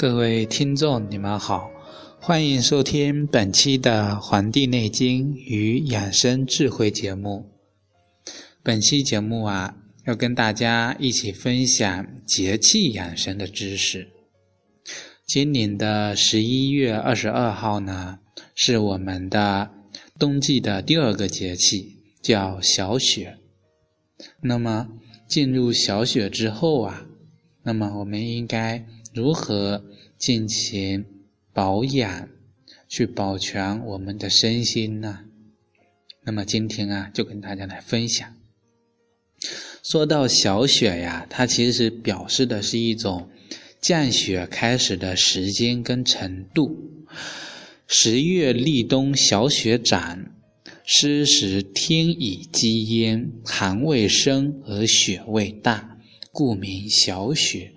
各位听众，你们好，欢迎收听本期的《黄帝内经与养生智慧》节目。本期节目啊，要跟大家一起分享节气养生的知识。今年的十一月二十二号呢，是我们的冬季的第二个节气，叫小雪。那么进入小雪之后啊，那么我们应该如何？进行保养，去保全我们的身心呢。那么今天啊，就跟大家来分享。说到小雪呀，它其实表示的是一种降雪开始的时间跟程度。十月立冬，小雪展，湿时天已积烟，寒未生而雪未大，故名小雪。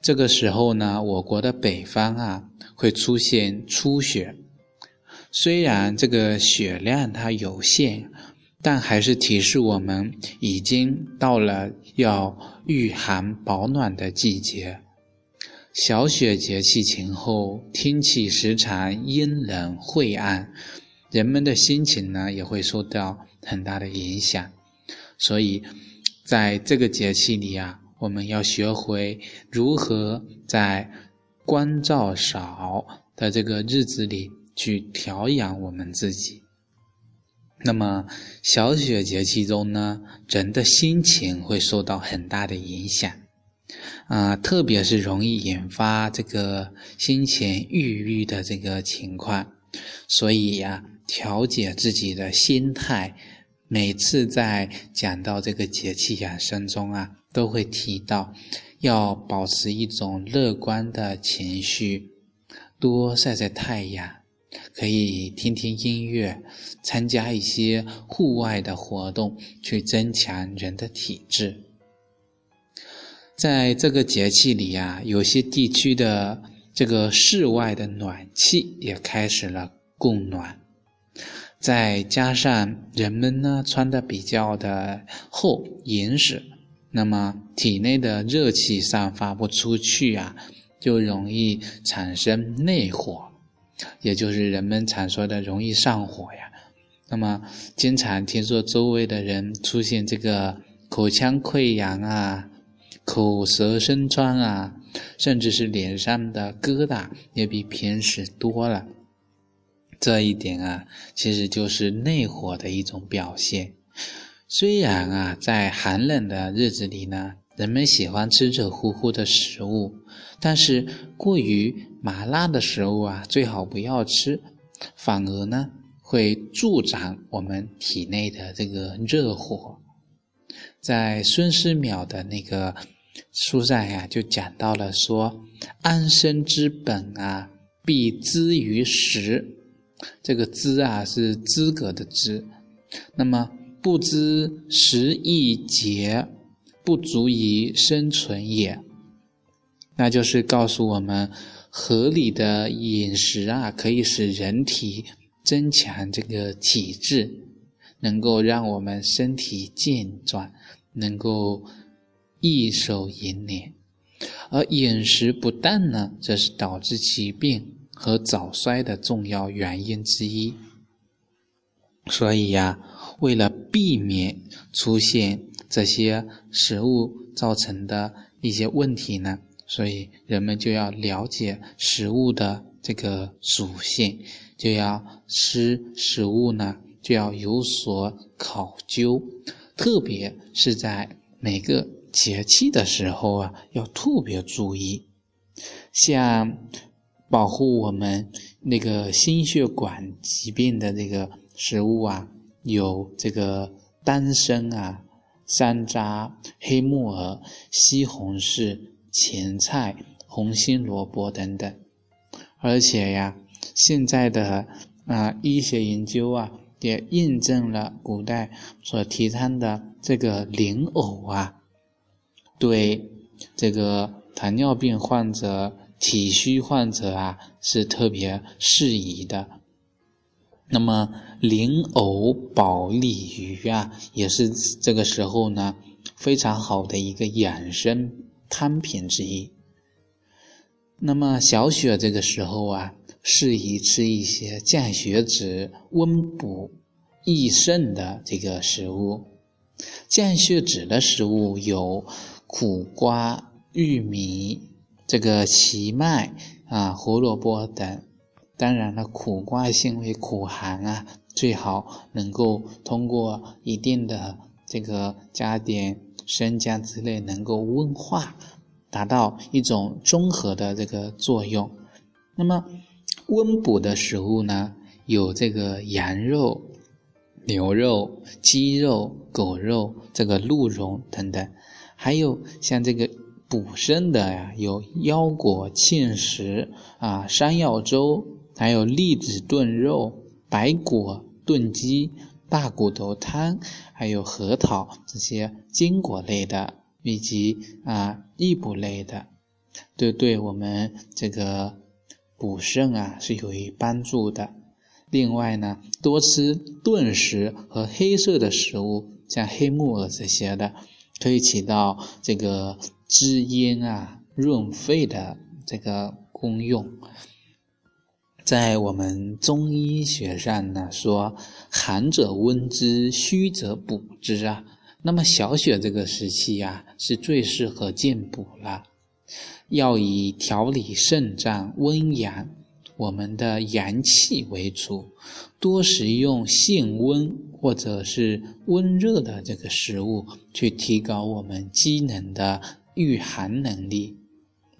这个时候呢，我国的北方啊会出现初雪，虽然这个雪量它有限，但还是提示我们已经到了要御寒保暖的季节。小雪节气前后，天气时常阴冷晦暗，人们的心情呢也会受到很大的影响，所以在这个节气里啊。我们要学会如何在光照少的这个日子里去调养我们自己。那么小雪节气中呢，人的心情会受到很大的影响，啊，特别是容易引发这个心情郁郁的这个情况。所以呀，调节自己的心态，每次在讲到这个节气养生中啊。都会提到，要保持一种乐观的情绪，多晒晒太阳，可以听听音乐，参加一些户外的活动，去增强人的体质。在这个节气里呀，有些地区的这个室外的暖气也开始了供暖，再加上人们呢穿的比较的厚，严实。那么体内的热气散发不出去啊，就容易产生内火，也就是人们常说的容易上火呀。那么经常听说周围的人出现这个口腔溃疡啊、口舌生疮啊，甚至是脸上的疙瘩也比平时多了。这一点啊，其实就是内火的一种表现。虽然啊，在寒冷的日子里呢，人们喜欢吃热乎乎的食物，但是过于麻辣的食物啊，最好不要吃，反而呢会助长我们体内的这个热火。在孙思邈的那个书上呀，就讲到了说，安身之本啊，必资于食。这个“资”啊，是资格的“资”，那么。不知食易节，不足以生存也。那就是告诉我们，合理的饮食啊，可以使人体增强这个体质，能够让我们身体健壮，能够益寿延年。而饮食不当呢，则是导致疾病和早衰的重要原因之一。所以呀。为了避免出现这些食物造成的一些问题呢，所以人们就要了解食物的这个属性，就要吃食物呢就要有所考究，特别是在每个节气的时候啊，要特别注意，像保护我们那个心血管疾病的这个食物啊。有这个丹参啊、山楂、黑木耳、西红柿、芹菜、红心萝卜等等，而且呀，现在的啊医学研究啊，也印证了古代所提倡的这个莲藕啊，对这个糖尿病患者、体虚患者啊，是特别适宜的。那么莲藕、保利鱼啊，也是这个时候呢非常好的一个养生汤品之一。那么小雪这个时候啊，适宜吃一些降血脂、温补益肾的这个食物。降血脂的食物有苦瓜、玉米、这个荞麦啊、胡萝卜等。当然了，苦瓜性为苦寒啊，最好能够通过一定的这个加点生姜之类，能够温化。达到一种综合的这个作用。那么温补的食物呢，有这个羊肉、牛肉、鸡肉、狗肉、这个鹿茸等等，还有像这个补肾的呀，有腰果、芡实啊、山药粥，还有栗子炖肉、白果炖鸡、大骨头汤，还有核桃这些坚果类的。以及啊，益补类的，都对我们这个补肾啊是有一帮助的。另外呢，多吃炖食和黑色的食物，像黑木耳这些的，可以起到这个滋阴啊、润肺的这个功用。在我们中医学上呢，说寒者温之，虚则补之啊。那么小雪这个时期呀，是最适合健补了，要以调理肾脏、温阳我们的阳气为主，多食用性温或者是温热的这个食物，去提高我们机能的御寒能力。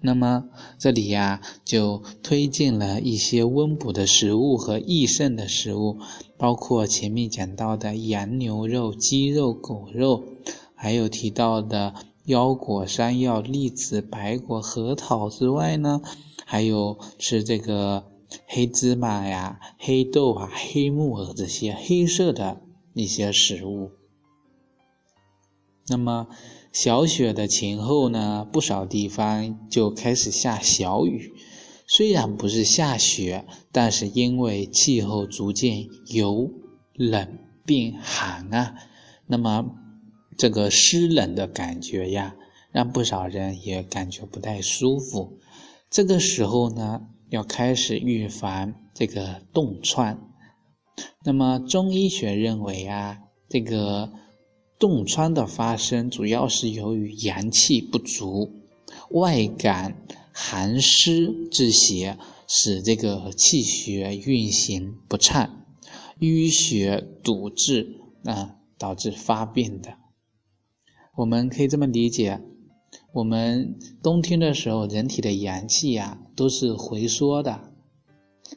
那么这里呀，就推荐了一些温补的食物和益肾的食物，包括前面讲到的羊牛肉、鸡肉、狗肉，还有提到的腰果、山药、栗子、白果、核桃之外呢，还有吃这个黑芝麻呀、黑豆啊、黑木耳这些黑色的一些食物。那么。小雪的前后呢，不少地方就开始下小雨。虽然不是下雪，但是因为气候逐渐由冷变寒啊，那么这个湿冷的感觉呀，让不少人也感觉不太舒服。这个时候呢，要开始预防这个冻疮。那么中医学认为啊，这个。冻疮的发生主要是由于阳气不足，外感寒湿之邪，使这个气血运行不畅，淤血堵滞啊，导致发病的。我们可以这么理解：我们冬天的时候，人体的阳气呀都是回缩的，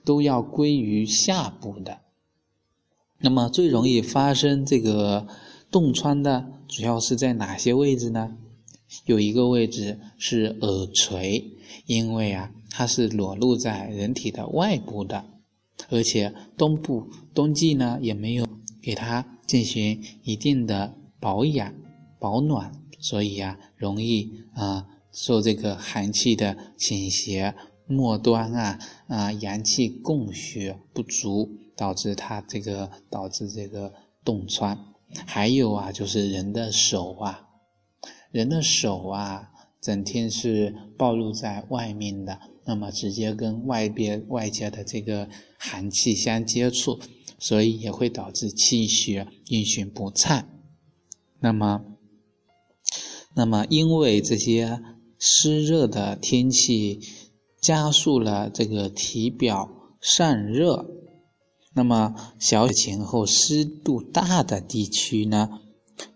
都要归于下部的。那么最容易发生这个。冻疮的主要是在哪些位置呢？有一个位置是耳垂，因为啊，它是裸露在人体的外部的，而且冬部冬季呢也没有给它进行一定的保养保暖，所以呀，容易啊受这个寒气的侵袭，末端啊啊阳气供血不足，导致它这个导致这个冻疮。还有啊，就是人的手啊，人的手啊，整天是暴露在外面的，那么直接跟外边外界的这个寒气相接触，所以也会导致气血运行不畅。那么，那么因为这些湿热的天气，加速了这个体表散热。那么，小雪前后湿度大的地区呢，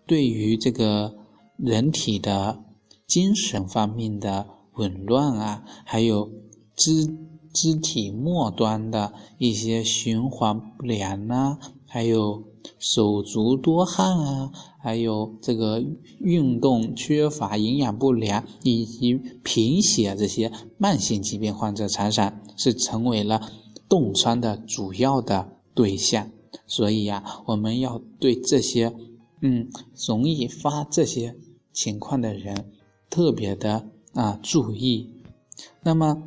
对于这个人体的精神方面的紊乱啊，还有肢肢体末端的一些循环不良啊，还有手足多汗啊，还有这个运动缺乏、营养不良以及贫血这些慢性疾病患者，常常是成为了。冻疮的主要的对象，所以呀，我们要对这些，嗯，容易发这些情况的人特别的啊注意。那么，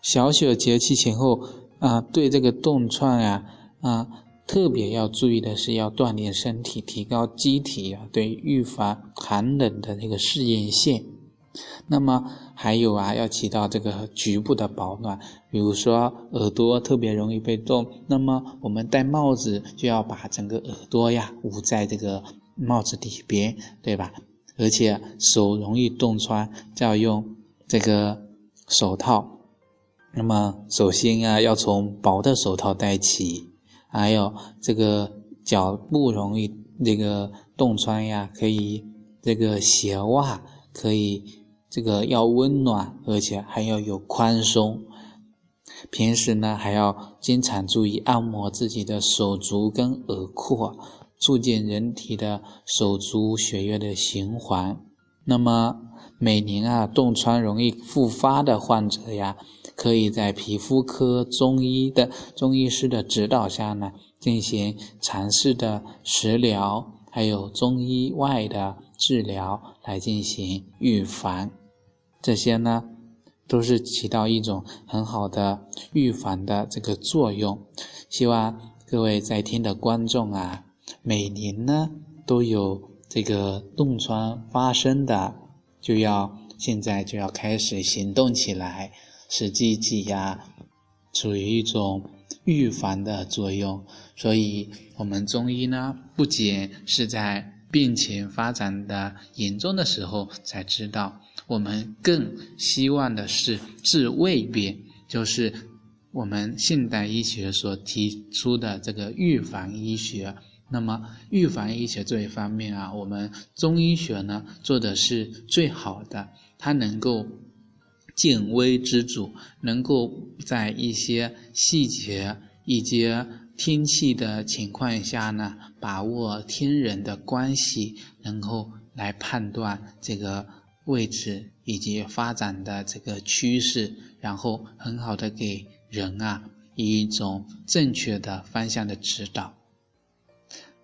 小雪节气前后啊，对这个冻疮呀啊，特别要注意的是要锻炼身体，提高机体啊，对预防寒冷的这个适应性。那么还有啊，要起到这个局部的保暖，比如说耳朵特别容易被冻，那么我们戴帽子就要把整个耳朵呀捂在这个帽子里边，对吧？而且手容易冻穿，就要用这个手套。那么首先啊，要从薄的手套戴起，还有这个脚不容易这个冻穿呀，可以这个鞋袜可以。这个要温暖，而且还要有宽松。平时呢，还要经常注意按摩自己的手足跟耳廓，促进人体的手足血液的循环。那么，每年啊冻疮容易复发的患者呀，可以在皮肤科中医的中医师的指导下呢，进行尝试的食疗，还有中医外的治疗来进行预防。这些呢，都是起到一种很好的预防的这个作用。希望各位在听的观众啊，每年呢都有这个冻疮发生的，就要现在就要开始行动起来，使自己呀处于一种预防的作用。所以，我们中医呢，不仅是在病情发展的严重的时候才知道。我们更希望的是治未病，就是我们现代医学所提出的这个预防医学。那么，预防医学这一方面啊，我们中医学呢做的是最好的，它能够见微知著，能够在一些细节、以及天气的情况下呢，把握天人的关系，能够来判断这个。位置以及发展的这个趋势，然后很好的给人啊以一种正确的方向的指导。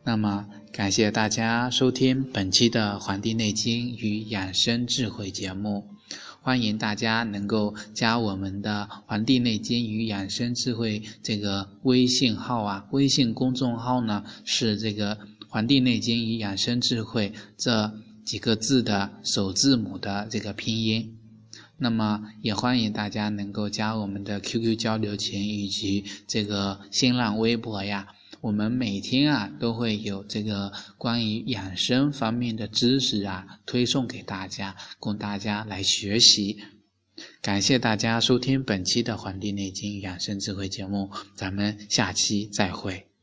那么，感谢大家收听本期的《黄帝内经与养生智慧》节目，欢迎大家能够加我们的《黄帝内经与养生智慧》这个微信号啊，微信公众号呢是这个《黄帝内经与养生智慧》这。几个字的首字母的这个拼音，那么也欢迎大家能够加我们的 QQ 交流群以及这个新浪微博呀。我们每天啊都会有这个关于养生方面的知识啊推送给大家，供大家来学习。感谢大家收听本期的《黄帝内经养生智慧》节目，咱们下期再会。